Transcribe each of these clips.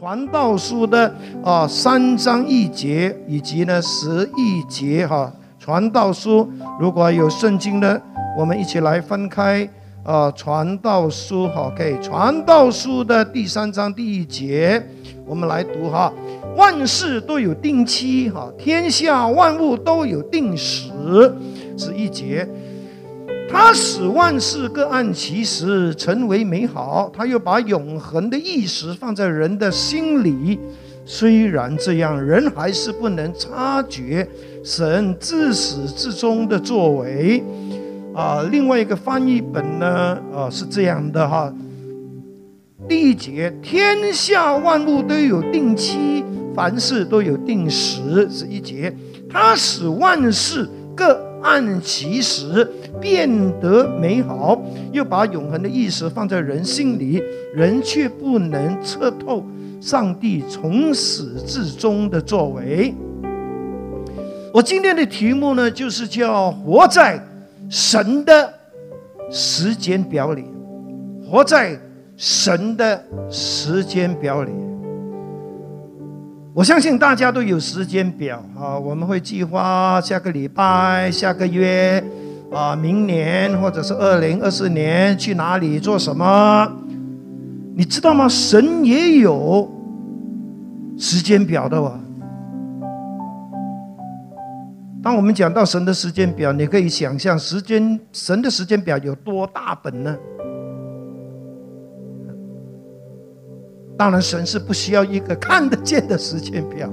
传道书的啊三章一节以及呢十一节哈。传道书如果有圣经的，我们一起来分开啊。传道书，OK，传道书的第三章第一节，我们来读哈。万事都有定期哈，天下万物都有定时，是一节。他使万事各按其时成为美好，他又把永恒的意识放在人的心里。虽然这样，人还是不能察觉神自始至终的作为。啊，另外一个翻译本呢，啊是这样的哈。第一节，天下万物都有定期，凡事都有定时，是一节。他使万事各按其时变得美好，又把永恒的意识放在人心里，人却不能测透上帝从始至终的作为。我今天的题目呢，就是叫活在神的时间表里，活在神的时间表里。我相信大家都有时间表啊，我们会计划下个礼拜、下个月啊、明年或者是二零二四年去哪里做什么？你知道吗？神也有时间表的哦。当我们讲到神的时间表，你可以想象时间神的时间表有多大本呢？当然，神是不需要一个看得见的时间表。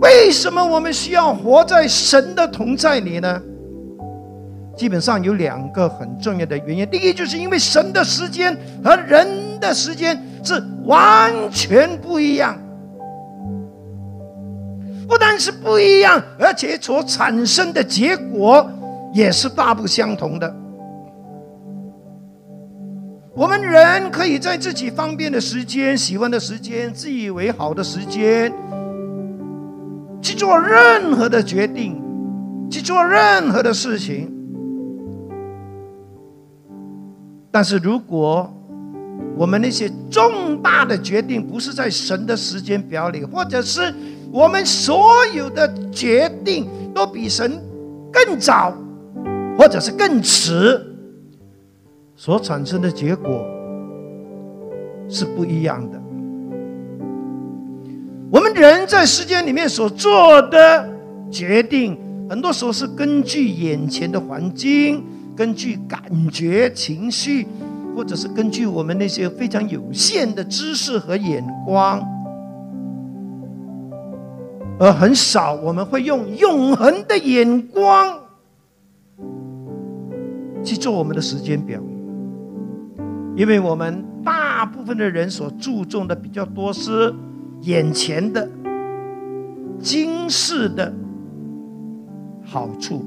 为什么我们需要活在神的同在里呢？基本上有两个很重要的原因。第一，就是因为神的时间和人的时间是完全不一样，不但是不一样，而且所产生的结果也是大不相同的。我们人可以在自己方便的时间、喜欢的时间、自以为好的时间，去做任何的决定，去做任何的事情。但是，如果我们那些重大的决定不是在神的时间表里，或者是我们所有的决定都比神更早，或者是更迟。所产生的结果是不一样的。我们人在时间里面所做的决定，很多时候是根据眼前的环境、根据感觉、情绪，或者是根据我们那些非常有限的知识和眼光，而很少我们会用永恒的眼光去做我们的时间表。因为我们大部分的人所注重的比较多是眼前的、今世的好处，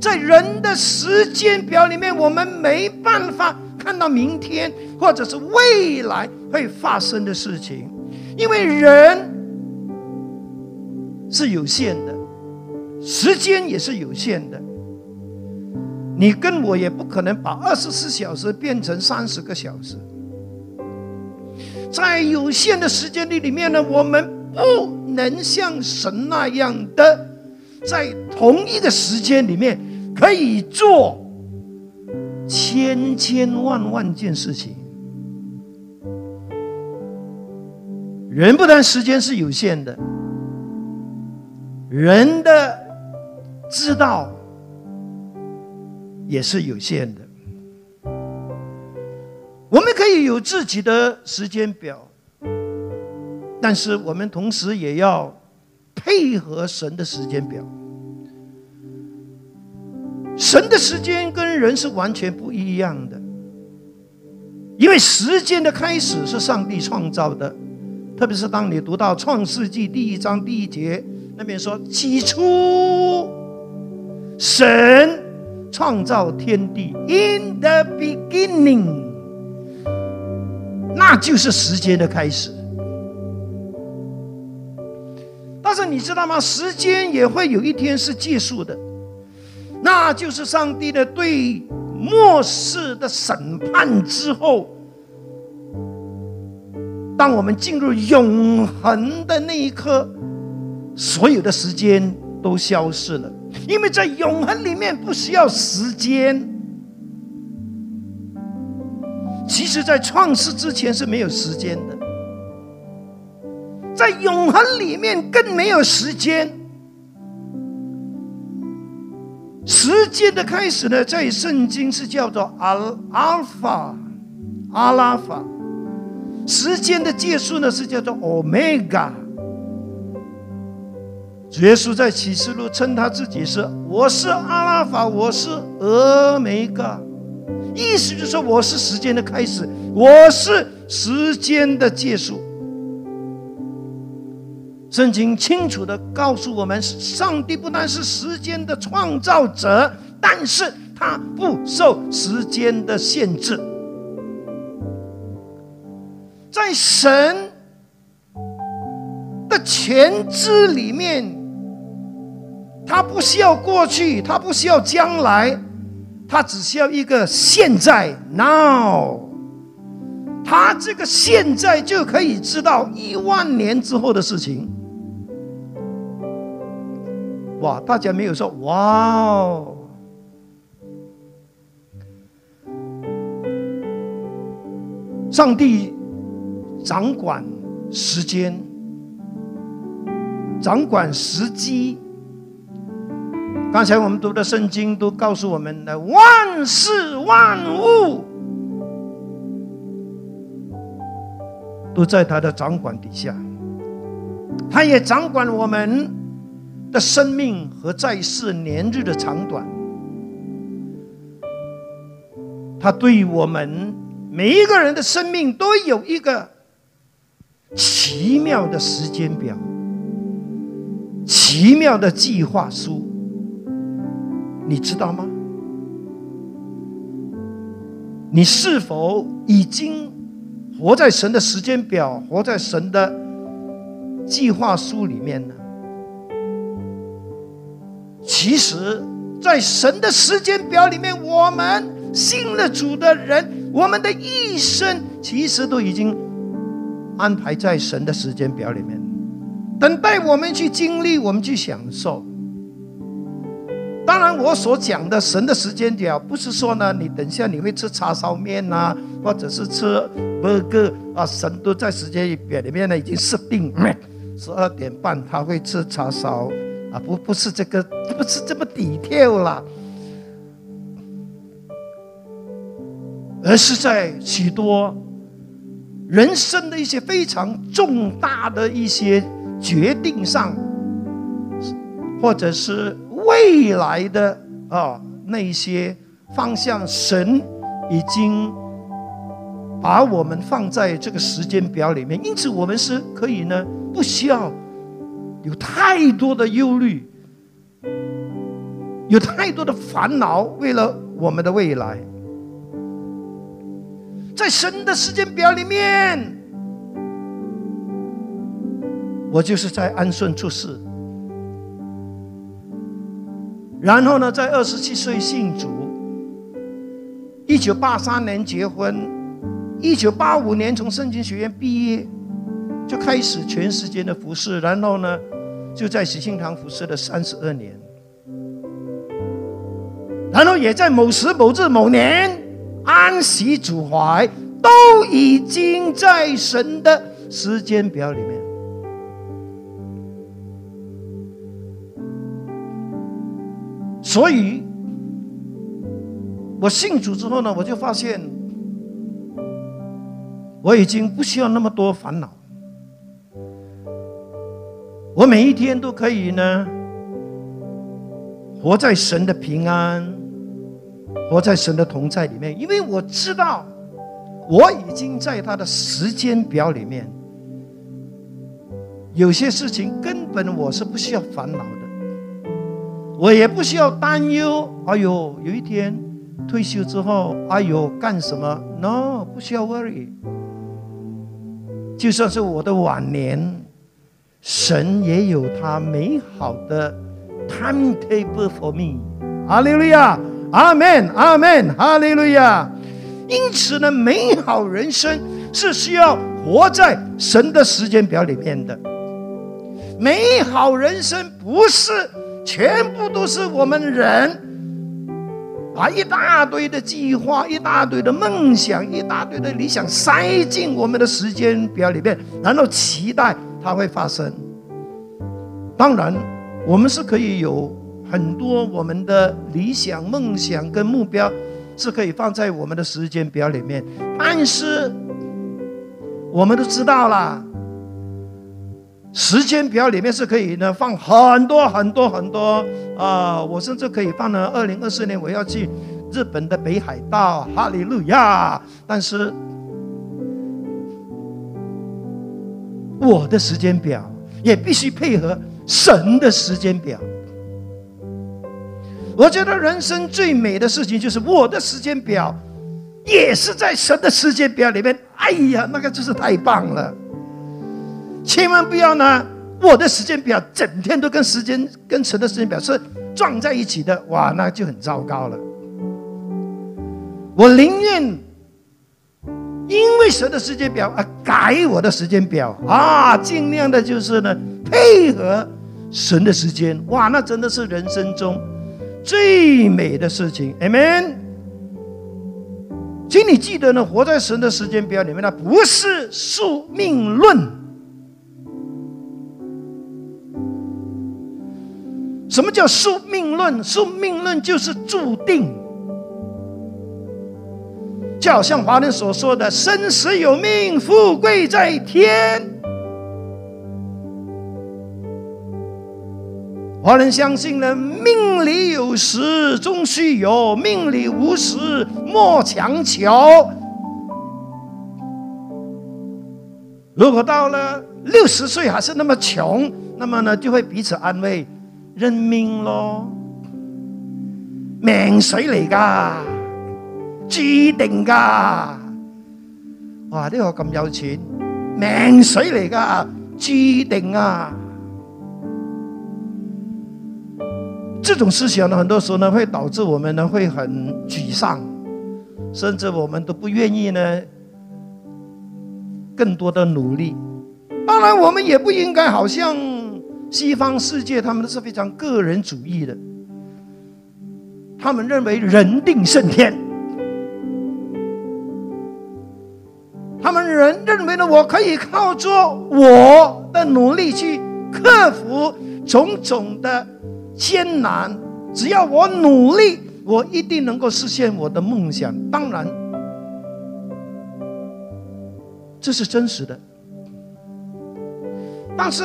在人的时间表里面，我们没办法看到明天或者是未来会发生的事情，因为人是有限的，时间也是有限的。你跟我也不可能把二十四小时变成三十个小时，在有限的时间里里面呢，我们不能像神那样的，在同一个时间里面可以做千千万万件事情。人不但时间是有限的，人的知道。也是有限的。我们可以有自己的时间表，但是我们同时也要配合神的时间表。神的时间跟人是完全不一样的，因为时间的开始是上帝创造的。特别是当你读到创世纪第一章第一节，那边说：“起初，神。”创造天地，in the beginning，那就是时间的开始。但是你知道吗？时间也会有一天是结束的，那就是上帝的对末世的审判之后，当我们进入永恒的那一刻，所有的时间都消失了，因为在永恒里面不需要时间。其实，在创世之前是没有时间的，在永恒里面更没有时间。时间的开始呢，在圣经是叫做阿阿尔法、阿拉法；时间的结束呢，是叫做欧米伽。耶稣在启示录称他自己是：“我是阿拉法，我是欧米伽。”意思就是说，我是时间的开始，我是时间的结束。圣经清楚的告诉我们，上帝不但是时间的创造者，但是他不受时间的限制。在神的全知里面，他不需要过去，他不需要将来。他只需要一个现在，now。他这个现在就可以知道一万年之后的事情。哇！大家没有说哇哦。上帝掌管时间，掌管时机。刚才我们读的圣经都告诉我们的，万事万物都在他的掌管底下，他也掌管我们的生命和在世年日的长短。他对我们每一个人的生命都有一个奇妙的时间表，奇妙的计划书。你知道吗？你是否已经活在神的时间表、活在神的计划书里面呢？其实，在神的时间表里面，我们信了主的人，我们的一生其实都已经安排在神的时间表里面，等待我们去经历，我们去享受。当然，我所讲的神的时间表，不是说呢，你等一下你会吃叉烧面呐，或者是吃某个啊，神都在时间表里面呢，已经设定十二点半他会吃叉烧啊，不不是这个，不是这么底跳了，而是在许多人生的一些非常重大的一些决定上，或者是。未来的啊，那些方向，神已经把我们放在这个时间表里面，因此我们是可以呢，不需要有太多的忧虑，有太多的烦恼，为了我们的未来，在神的时间表里面，我就是在安顺出世。然后呢，在二十七岁信主，一九八三年结婚，一九八五年从圣经学院毕业，就开始全时间的服侍。然后呢，就在喜庆堂服侍了三十二年。然后也在某时某日某年安息主怀，都已经在神的时间表里面。所以，我信主之后呢，我就发现，我已经不需要那么多烦恼。我每一天都可以呢，活在神的平安，活在神的同在里面，因为我知道，我已经在他的时间表里面。有些事情根本我是不需要烦恼的。我也不需要担忧。哎呦，有一天退休之后，哎呦，干什么？No，不需要 worry。就算是我的晚年，神也有他美好的 timetable for me。哈利路亚，阿门，阿门，哈利路亚。因此呢，美好人生是需要活在神的时间表里面的。美好人生不是全部都是我们人把一大堆的计划、一大堆的梦想、一大堆的理想塞进我们的时间表里面，然后期待它会发生。当然，我们是可以有很多我们的理想、梦想跟目标，是可以放在我们的时间表里面。但是，我们都知道啦，时间表里面是可以呢放很多很多很多啊！我甚至可以放呢，二零二四年我要去日本的北海道，哈利路亚！但是，我的时间表也必须配合。神的时间表，我觉得人生最美的事情就是我的时间表也是在神的时间表里面。哎呀，那个真是太棒了！千万不要呢，我的时间表整天都跟时间跟神的时间表是撞在一起的，哇，那就很糟糕了。我宁愿因为神的时间表而改我的时间表啊，尽量的就是呢配合。神的时间，哇，那真的是人生中最美的事情，amen。请你记得呢，活在神的时间表里面呢，不是宿命论。什么叫宿命论？宿命论就是注定，就好像华人所说的“生死有命，富贵在天”。华人相信呢，命里有时终须有，命里无时莫强求。如果到了六十岁还是那么穷，那么呢就会彼此安慰，认命咯。命水嚟噶，注定噶。哇！呢个咁有錢，命水嚟噶，注定啊！这种思想呢，很多时候呢，会导致我们呢会很沮丧，甚至我们都不愿意呢更多的努力。当然，我们也不应该好像西方世界，他们都是非常个人主义的，他们认为人定胜天，他们人认为呢，我可以靠着我的努力去克服种种的。艰难，只要我努力，我一定能够实现我的梦想。当然，这是真实的。但是，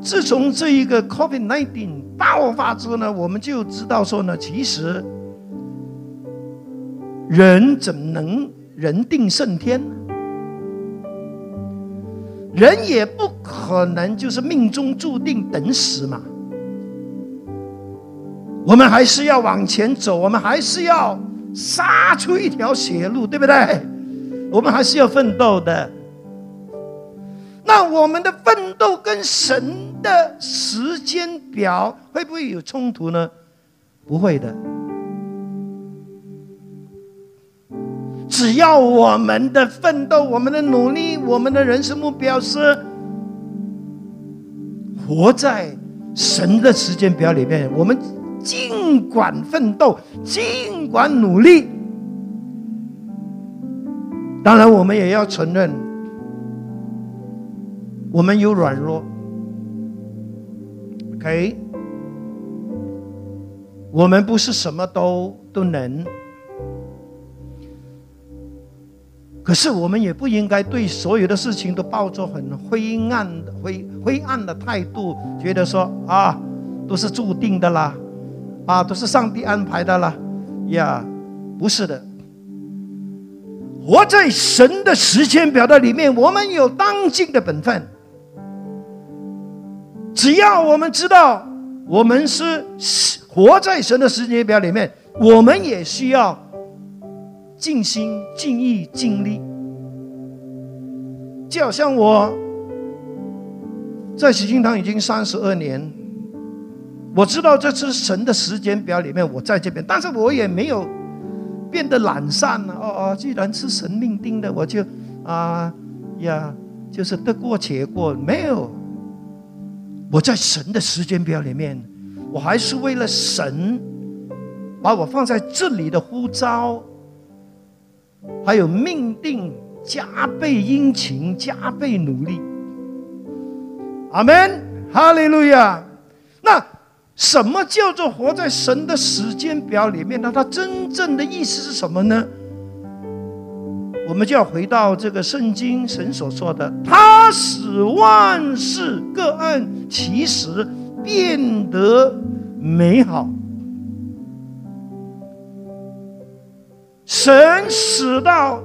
自从这一个 COVID-19 爆发之后呢，我们就知道说呢，其实人怎么能人定胜天？人也不可能就是命中注定等死嘛，我们还是要往前走，我们还是要杀出一条血路，对不对？我们还是要奋斗的。那我们的奋斗跟神的时间表会不会有冲突呢？不会的。只要我们的奋斗、我们的努力、我们的人生目标是活在神的时间表里面，我们尽管奋斗，尽管努力。当然，我们也要承认，我们有软弱。OK，我们不是什么都都能。可是我们也不应该对所有的事情都抱着很灰暗的灰灰暗的态度，觉得说啊，都是注定的啦，啊，都是上帝安排的啦，呀，不是的。活在神的时间表的里面，我们有当尽的本分。只要我们知道我们是活在神的时间表里面，我们也需要。尽心尽意尽力，就好像我在喜庆堂已经三十二年，我知道这是神的时间表里面，我在这边，但是我也没有变得懒散了。哦哦，既然是神命定的，我就啊呀，就是得过且过。没有，我在神的时间表里面，我还是为了神把我放在这里的呼召，还有命定，加倍殷勤，加倍努力。阿门，哈利路亚。那什么叫做活在神的时间表里面呢？它真正的意思是什么呢？我们就要回到这个圣经神所说的：“他使万事各按其时变得美好。”神使到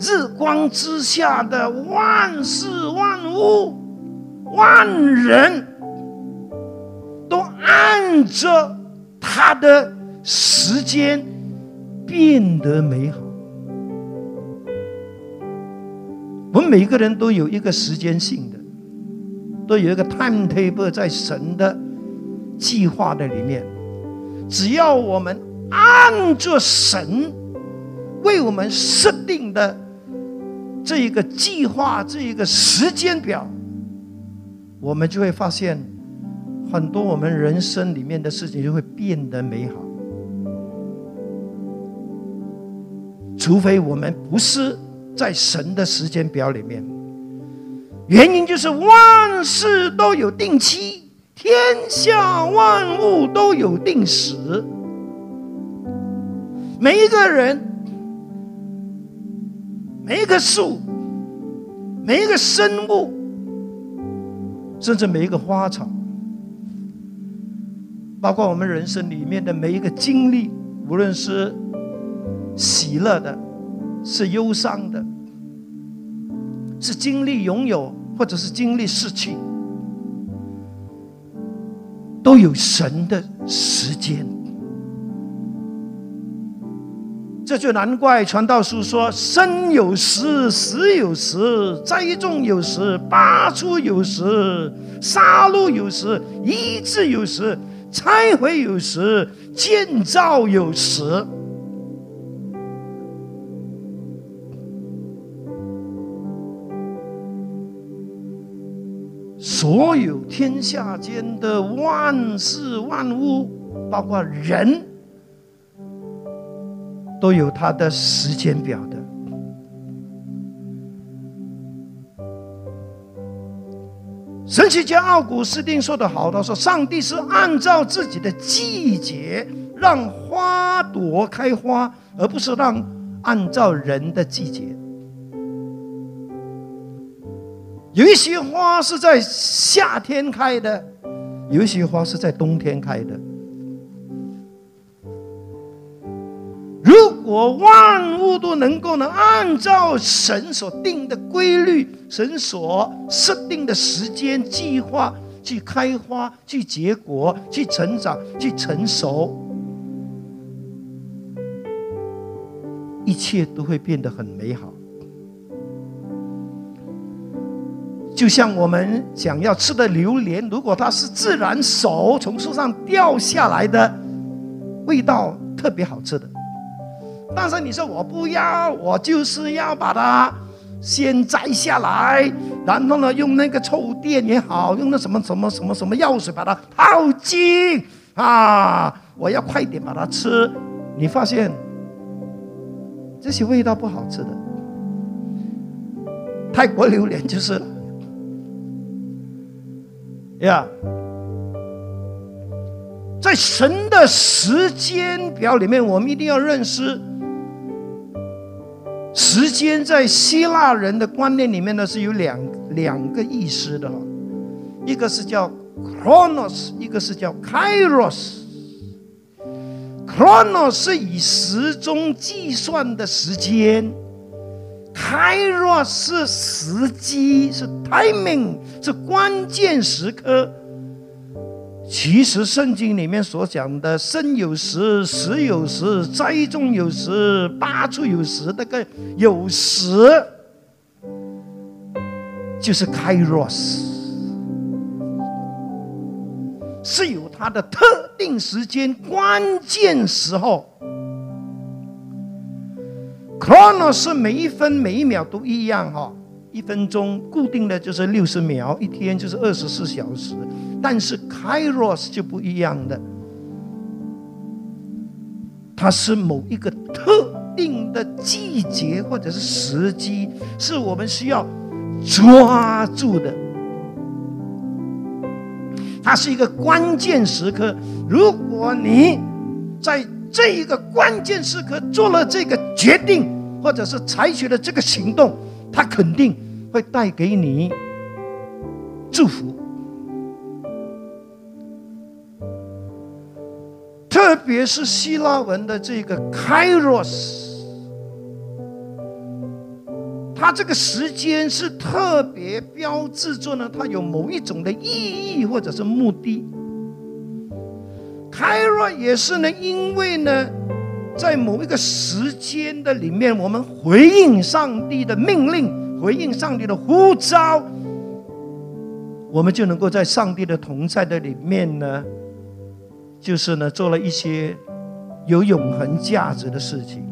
日光之下的万事万物。万人都按着他的时间变得美好。我们每个人都有一个时间性的，都有一个 timetable 在神的计划的里面。只要我们按着神为我们设定的这一个计划、这一个时间表。我们就会发现，很多我们人生里面的事情就会变得美好。除非我们不是在神的时间表里面，原因就是万事都有定期，天下万物都有定时，每一个人、每一棵树、每一个生物。甚至每一个花草，包括我们人生里面的每一个经历，无论是喜乐的，是忧伤的，是经历拥有，或者是经历失去，都有神的时间。这就难怪传道书说：生有时，死有时；栽种有时，拔出有时；杀戮有时，医治有时；拆毁有时，建造有时。所有天下间的万事万物，包括人。都有它的时间表的。神奇家奥古斯丁说的好，他说：“上帝是按照自己的季节让花朵开花，而不是让按照人的季节。有一些花是在夏天开的，有一些花是在冬天开的。”如果万物都能够呢，按照神所定的规律，神所设定的时间计划去开花、去结果、去成长、去成熟，一切都会变得很美好。就像我们想要吃的榴莲，如果它是自然熟从树上掉下来的，味道特别好吃的。但是你说我不要，我就是要把它先摘下来，然后呢，用那个臭电也好，用那什么什么什么什么药水把它泡净啊！我要快点把它吃。你发现这些味道不好吃的，泰国榴莲就是呀，在神的时间表里面，我们一定要认识。时间在希腊人的观念里面呢，是有两两个意思的，一个是叫 chronos，一个是叫 kairos。chronos 是以时钟计算的时间，kairos 是时机，是 timing，是关键时刻。其实圣经里面所讲的生有时、死有时、栽种有时、拔出有时，那个有时就是 Kairos，是有它的特定时间、关键时候。Chronos 是每一分每一秒都一样哈，一分钟固定的就是六十秒，一天就是二十四小时。但是 kairos 就不一样的，它是某一个特定的季节或者是时机，是我们需要抓住的。它是一个关键时刻，如果你在这一个关键时刻做了这个决定，或者是采取了这个行动，它肯定会带给你祝福。特别是希腊文的这个 kairos。它这个时间是特别标志着呢，它有某一种的意义或者是目的。开若也是呢，因为呢，在某一个时间的里面，我们回应上帝的命令，回应上帝的呼召，我们就能够在上帝的同在的里面呢，就是呢，做了一些有永恒价值的事情。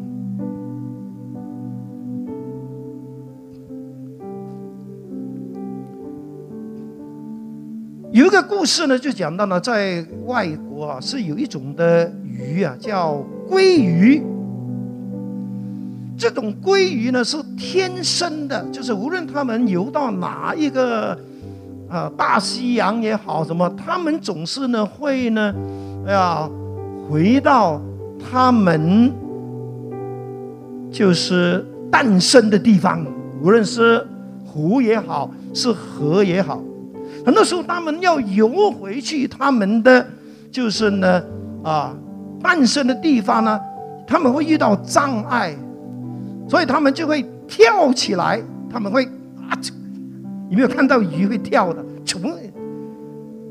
有一个故事呢，就讲到了在外国啊，是有一种的鱼啊，叫鲑鱼。这种鲑鱼呢是天生的，就是无论他们游到哪一个啊大西洋也好，什么，他们总是呢会呢，哎呀，回到他们就是诞生的地方，无论是湖也好，是河也好。很多时候，他们要游回去，他们的就是呢，啊，诞生的地方呢，他们会遇到障碍，所以他们就会跳起来，他们会啊，有没有看到鱼会跳的？从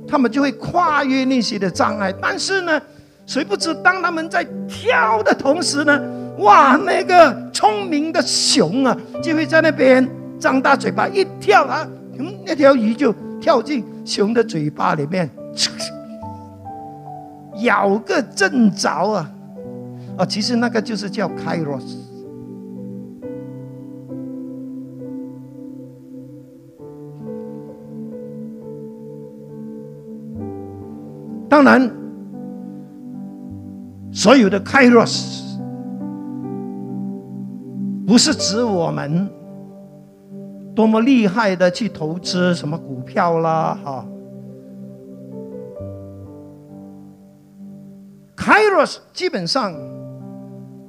他们就会跨越那些的障碍，但是呢，谁不知当他们在跳的同时呢，哇，那个聪明的熊啊，就会在那边张大嘴巴一跳啊，嗯，那条鱼就。跳进熊的嘴巴里面，咬个正着啊！啊，其实那个就是叫 Kairos。当然，所有的 Kairos 不是指我们。多么厉害的去投资什么股票啦，哈！Kairos 基本上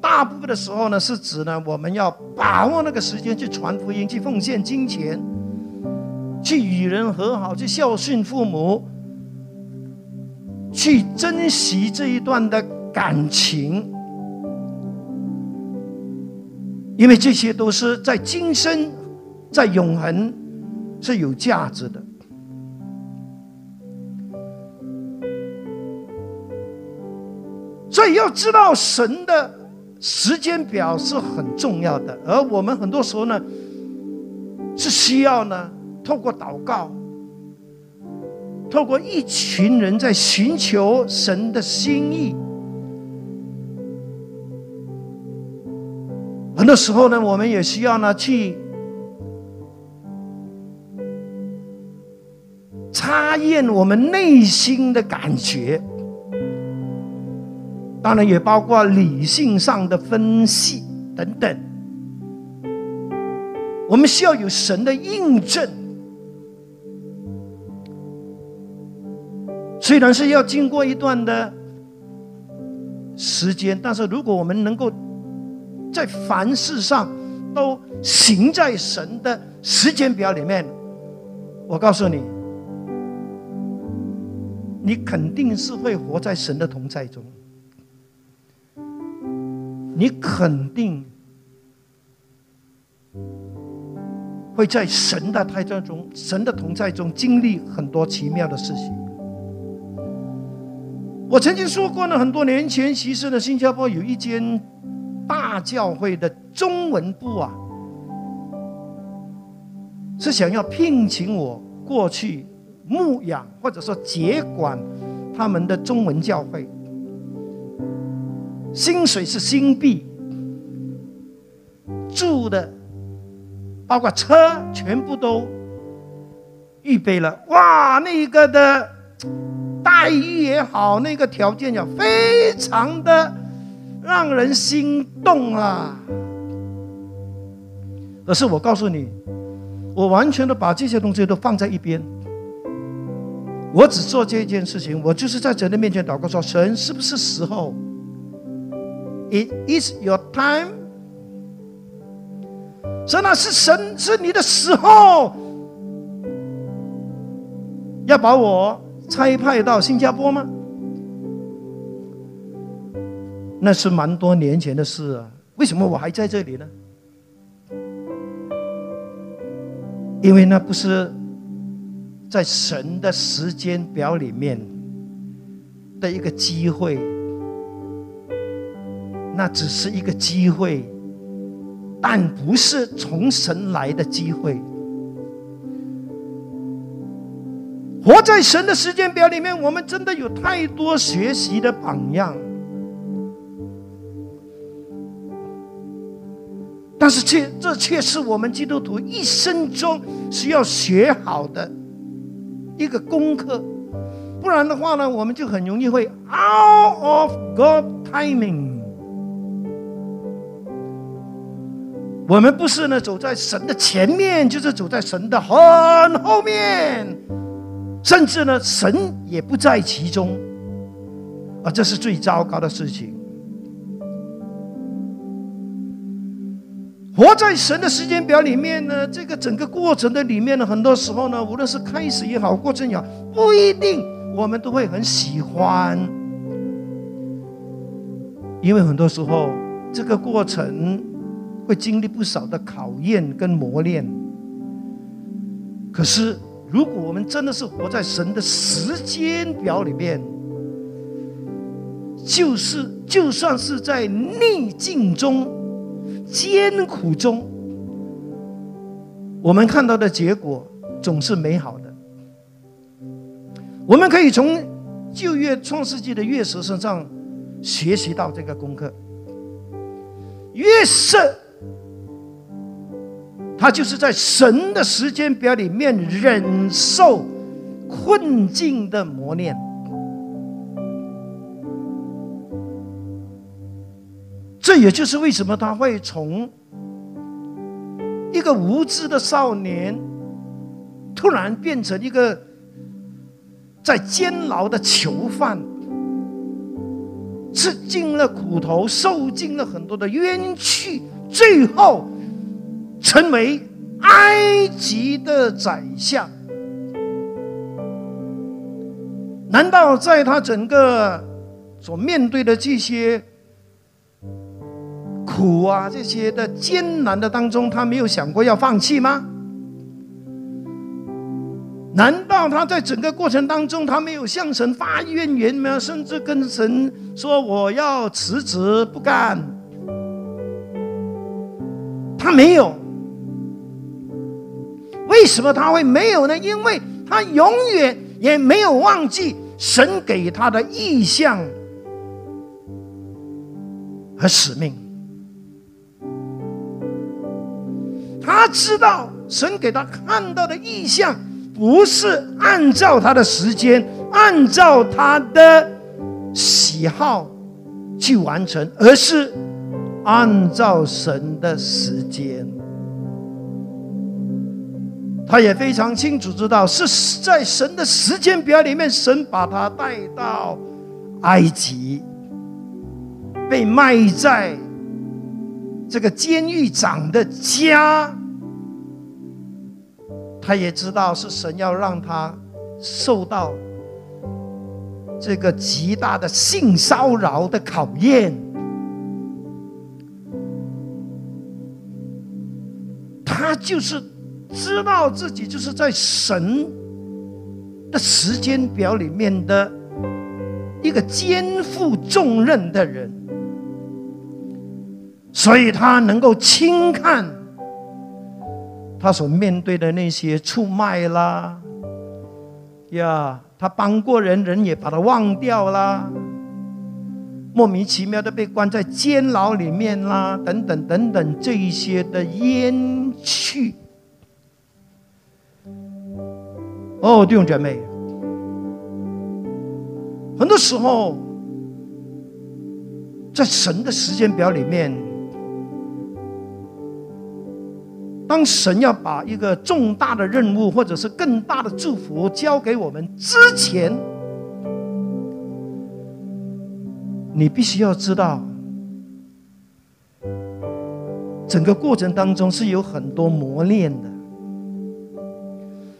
大部分的时候呢，是指呢我们要把握那个时间去传福音、去奉献金钱、去与人和好、去孝顺父母、去珍惜这一段的感情，因为这些都是在今生。在永恒是有价值的，所以要知道神的时间表是很重要的。而我们很多时候呢，是需要呢，透过祷告，透过一群人在寻求神的心意。很多时候呢，我们也需要呢去。查验我们内心的感觉，当然也包括理性上的分析等等。我们需要有神的印证，虽然是要经过一段的时间，但是如果我们能够在凡事上都行在神的时间表里面，我告诉你。你肯定是会活在神的同在中，你肯定会在神的同在中、神的同在中经历很多奇妙的事情。我曾经说过呢，很多年前，其实呢，新加坡有一间大教会的中文部啊，是想要聘请我过去。牧养或者说接管他们的中文教会，薪水是新币，住的，包括车，全部都预备了。哇，那个的待遇也好，那个条件也非常的让人心动啊！可是我告诉你，我完全的把这些东西都放在一边。我只做这一件事情，我就是在神的面前祷告说：“神，是不是时候？It is your time。”神啊，是神是你的时候，要把我差派到新加坡吗？那是蛮多年前的事啊，为什么我还在这里呢？因为那不是在神的时间表里面的一个机会，那只是一个机会，但不是从神来的机会。活在神的时间表里面，我们真的有太多学习的榜样。但是，却这却是我们基督徒一生中需要学好的一个功课，不然的话呢，我们就很容易会 out of God timing。我们不是呢走在神的前面，就是走在神的很后面，甚至呢，神也不在其中，啊，这是最糟糕的事情。活在神的时间表里面呢，这个整个过程的里面呢，很多时候呢，无论是开始也好，过程也好，不一定我们都会很喜欢，因为很多时候这个过程会经历不少的考验跟磨练。可是，如果我们真的是活在神的时间表里面，就是就算是在逆境中。艰苦中，我们看到的结果总是美好的。我们可以从旧约创世纪的月食身上学习到这个功课。月色，他就是在神的时间表里面忍受困境的磨练。这也就是为什么他会从一个无知的少年，突然变成一个在监牢的囚犯，吃尽了苦头，受尽了很多的冤屈，最后成为埃及的宰相。难道在他整个所面对的这些？苦啊，这些的艰难的当中，他没有想过要放弃吗？难道他在整个过程当中，他没有向神发怨言吗？甚至跟神说我要辞职不干？他没有。为什么他会没有呢？因为他永远也没有忘记神给他的意向和使命。他知道神给他看到的意象，不是按照他的时间、按照他的喜好去完成，而是按照神的时间。他也非常清楚知道，是在神的时间表里面，神把他带到埃及，被卖在。这个监狱长的家，他也知道是神要让他受到这个极大的性骚扰的考验。他就是知道自己就是在神的时间表里面的一个肩负重任的人。所以他能够轻看他所面对的那些出卖啦，呀，他帮过人，人也把他忘掉啦。莫名其妙的被关在监牢里面啦，等等等等这一些的冤屈。哦，弟兄姐妹，很多时候在神的时间表里面，当神要把一个重大的任务或者是更大的祝福交给我们之前，你必须要知道，整个过程当中是有很多磨练的，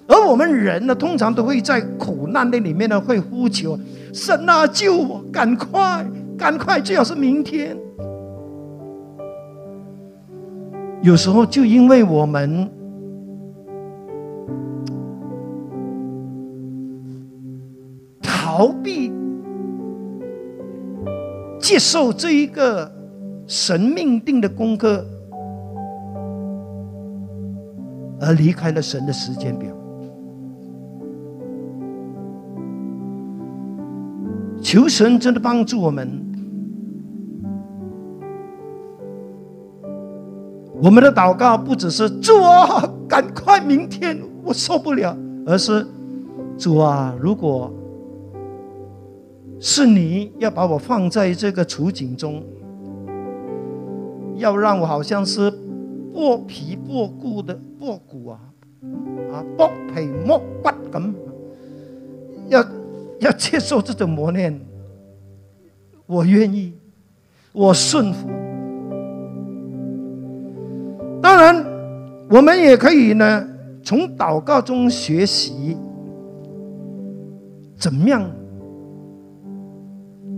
而我们人呢，通常都会在苦难的里面呢，会呼求神啊，救我，赶快，赶快，最好是明天。有时候就因为我们逃避。接受这一个神命定的功课，而离开了神的时间表。求神真的帮助我们，我们的祷告不只是主啊，赶快明天我受不了，而是主啊，如果。是你要把我放在这个处境中，要让我好像是剥皮剥骨的剥骨啊，啊剥皮剥骨咁，要要接受这种磨练，我愿意，我顺服。当然，我们也可以呢，从祷告中学习怎么样。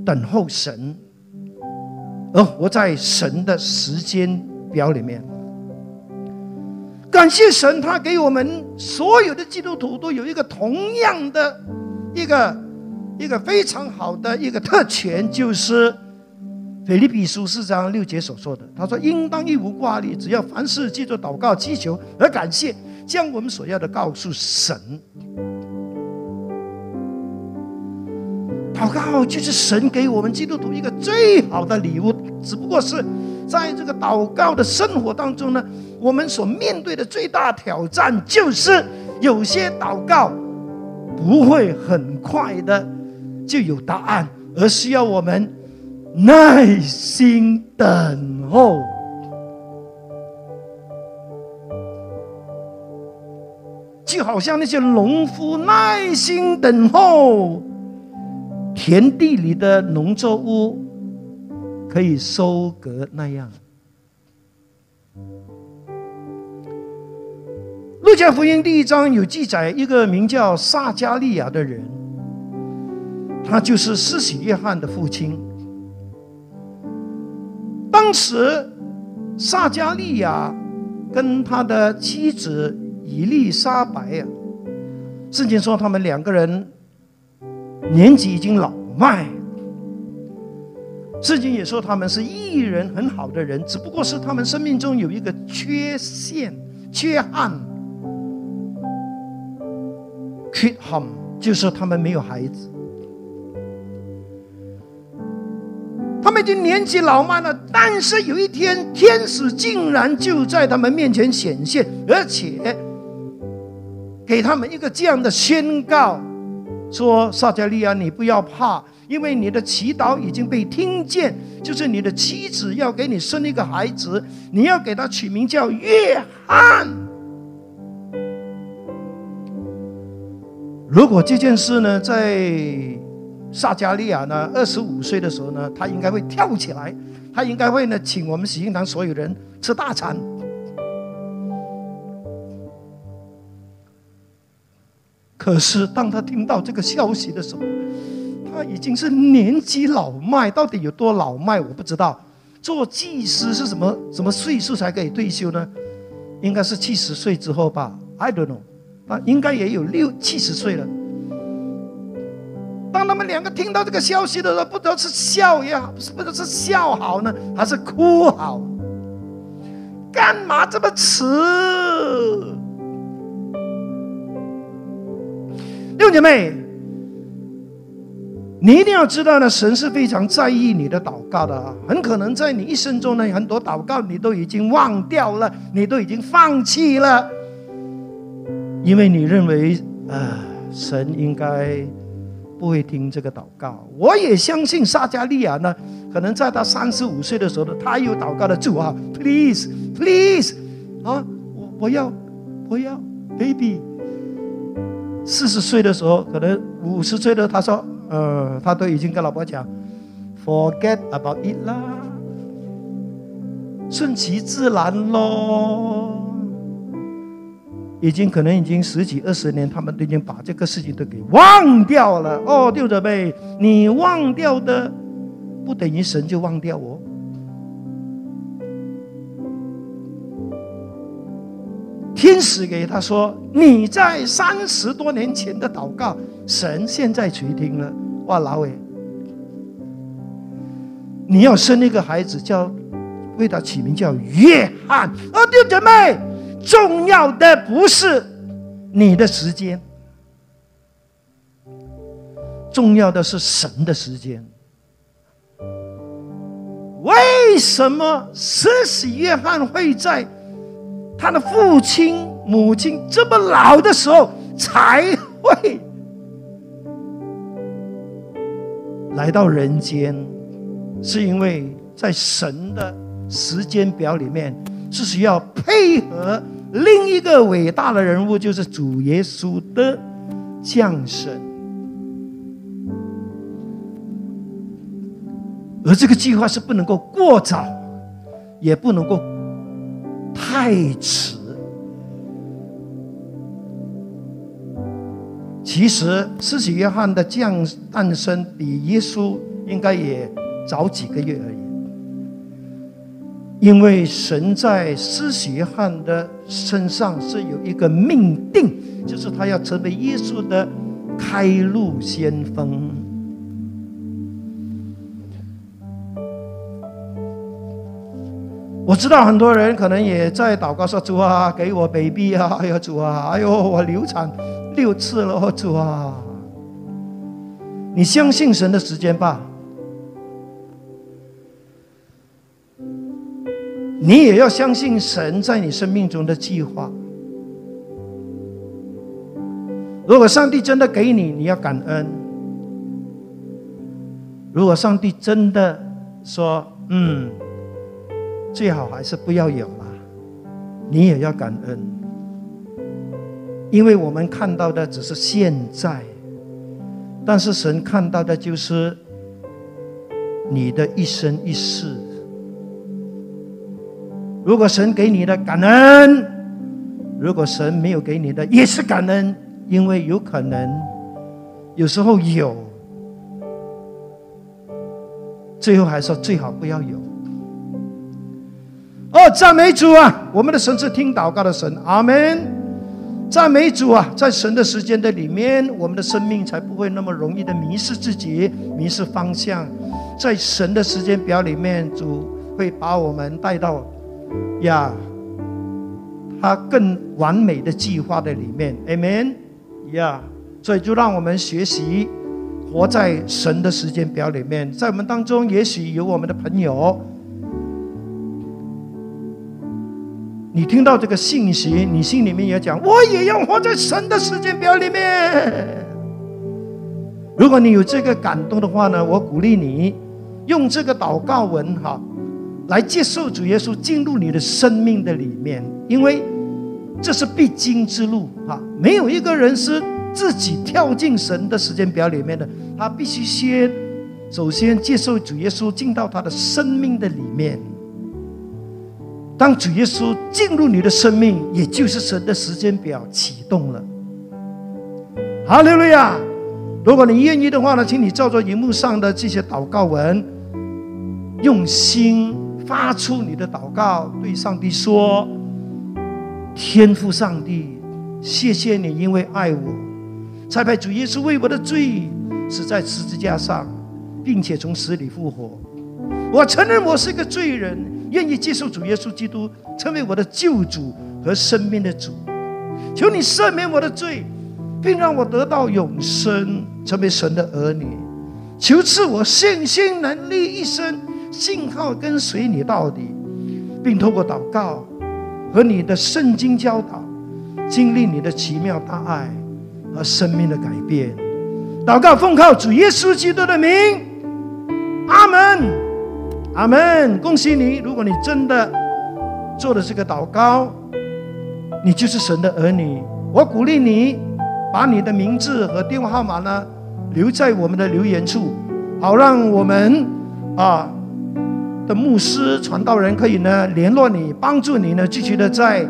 等候神，而活在神的时间表里面。感谢神，他给我们所有的基督徒都有一个同样的一个一个非常好的一个特权，就是腓立比书四章六节所说的。他说：“应当一无挂虑，只要凡事记住祷告、祈求而感谢，将我们所要的告诉神。”祷告就是神给我们基督徒一个最好的礼物，只不过是在这个祷告的生活当中呢，我们所面对的最大挑战就是有些祷告不会很快的就有答案，而需要我们耐心等候，就好像那些农夫耐心等候。田地里的农作物可以收割那样。路加福音第一章有记载，一个名叫撒加利亚的人，他就是施洗约翰的父亲。当时撒加利亚跟他的妻子伊丽莎白啊，圣经说他们两个人。年纪已经老迈，圣经也说他们是艺人，很好的人，只不过是他们生命中有一个缺陷、缺憾，缺憾就是他们没有孩子。们已经年纪老迈了，但是有一天，天使竟然就在他们面前显现，而且给他们一个这样的宣告。说撒加利亚，你不要怕，因为你的祈祷已经被听见。就是你的妻子要给你生一个孩子，你要给他取名叫约翰。如果这件事呢，在撒加利亚呢二十五岁的时候呢，他应该会跳起来，他应该会呢请我们喜庆堂所有人吃大餐。可是，当他听到这个消息的时候，他已经是年纪老迈，到底有多老迈，我不知道。做祭司是什么什么岁数才可以退休呢？应该是七十岁之后吧？I don't know。那应该也有六七十岁了。当他们两个听到这个消息的时候，不知道是笑也好，不知道是笑好呢，还是哭好？干嘛这么迟？六姐妹，你一定要知道呢，神是非常在意你的祷告的。很可能在你一生中呢，很多祷告你都已经忘掉了，你都已经放弃了，因为你认为啊，神应该不会听这个祷告。我也相信撒加利亚呢，可能在他三十五岁的时候呢，他有祷告的主啊，Please Please 啊，我我要我要 Baby。四十岁的时候，可能五十岁的他说。呃，他都已经跟老婆讲，forget about it 啦，顺其自然咯。已经可能已经十几二十年，他们都已经把这个事情都给忘掉了。哦，弟兄姊妹，你忘掉的，不等于神就忘掉我。天使给他说：“你在三十多年前的祷告。”神现在垂听了，哇，老伟，你要生一个孩子，叫为他起名叫约翰。哦，弟兄姐妹，重要的不是你的时间，重要的是神的时间。为什么施洗约翰会在他的父亲母亲这么老的时候才会？来到人间，是因为在神的时间表里面，是需要配合另一个伟大的人物，就是主耶稣的降生。而这个计划是不能够过早，也不能够太迟。其实，施洗约翰的降诞生比耶稣应该也早几个月而已，因为神在施洗约翰的身上是有一个命定，就是他要成为耶稣的开路先锋。我知道很多人可能也在祷告说：“主啊，给我 baby 啊！哎呀，主啊，哎呦，我流产。”六次了，主啊！你相信神的时间吧？你也要相信神在你生命中的计划。如果上帝真的给你，你要感恩；如果上帝真的说“嗯”，最好还是不要有了，你也要感恩。因为我们看到的只是现在，但是神看到的就是你的一生一世。如果神给你的感恩，如果神没有给你的也是感恩，因为有可能有时候有，最后还说最好不要有。哦，赞美主啊！我们的神是听祷告的神，阿门。赞美主啊，在神的时间的里面，我们的生命才不会那么容易的迷失自己、迷失方向。在神的时间表里面，主会把我们带到呀，他更完美的计划的里面。Amen，呀，所以就让我们学习活在神的时间表里面。在我们当中，也许有我们的朋友。你听到这个信息，你心里面也讲，我也要活在神的时间表里面。如果你有这个感动的话呢，我鼓励你用这个祷告文哈，来接受主耶稣进入你的生命的里面，因为这是必经之路哈。没有一个人是自己跳进神的时间表里面的，他必须先首先接受主耶稣进到他的生命的里面。当主耶稣进入你的生命，也就是神的时间表启动了。好，利路亚！如果你愿意的话呢，请你照着荧幕上的这些祷告文，用心发出你的祷告，对上帝说：“天父上帝，谢谢你，因为爱我，才派主耶稣为我的罪死在十字架上，并且从死里复活。我承认我是一个罪人。”愿意接受主耶稣基督成为我的救主和生命的主，求你赦免我的罪，并让我得到永生，成为神的儿女。求赐我信心、能力一生，信号跟随你到底，并透过祷告和你的圣经教导，经历你的奇妙大爱和生命的改变。祷告奉靠主耶稣基督的名，阿门，阿门。恭喜你，如果你真的做了这个祷告，你就是神的儿女。我鼓励你，把你的名字和电话号码呢。留在我们的留言处，好让我们啊的牧师传道人可以呢联络你，帮助你呢继续的在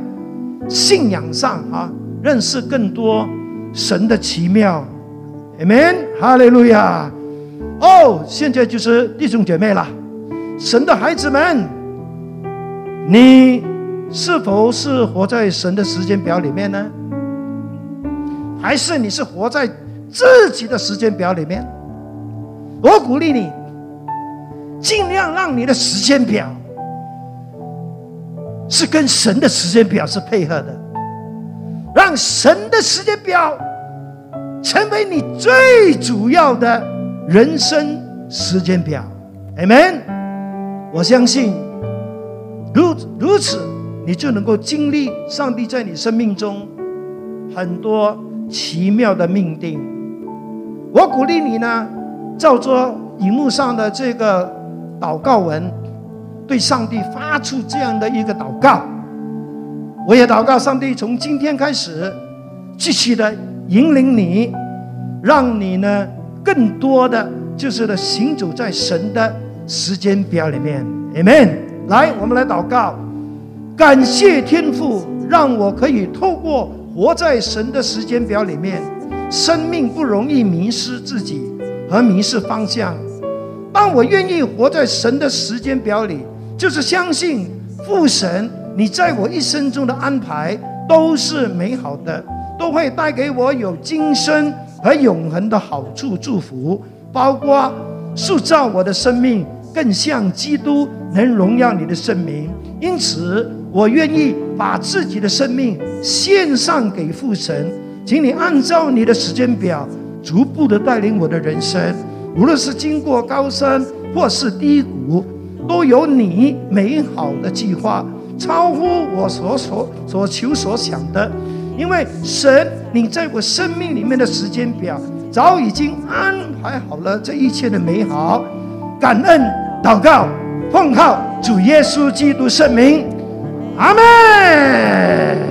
信仰上啊认识更多神的奇妙。Amen，哈利路亚。哦，现在就是弟兄姐妹了，神的孩子们，你是否是活在神的时间表里面呢？还是你是活在？自己的时间表里面，我鼓励你，尽量让你的时间表是跟神的时间表是配合的，让神的时间表成为你最主要的人生时间表。Amen。我相信，如如此，你就能够经历上帝在你生命中很多奇妙的命定。我鼓励你呢，照着荧幕上的这个祷告文，对上帝发出这样的一个祷告。我也祷告上帝从今天开始，继续的引领你，让你呢更多的就是的行走在神的时间表里面。Amen。来，我们来祷告，感谢天父，让我可以透过活在神的时间表里面。生命不容易迷失自己和迷失方向。当我愿意活在神的时间表里，就是相信父神，你在我一生中的安排都是美好的，都会带给我有今生和永恒的好处祝福，包括塑造我的生命更像基督，能荣耀你的圣名。因此，我愿意把自己的生命献上给父神。请你按照你的时间表，逐步的带领我的人生，无论是经过高山或是低谷，都有你美好的计划，超乎我所所所求所想的。因为神，你在我生命里面的时间表，早已经安排好了这一切的美好。感恩祷告，奉靠主耶稣基督圣名，阿门。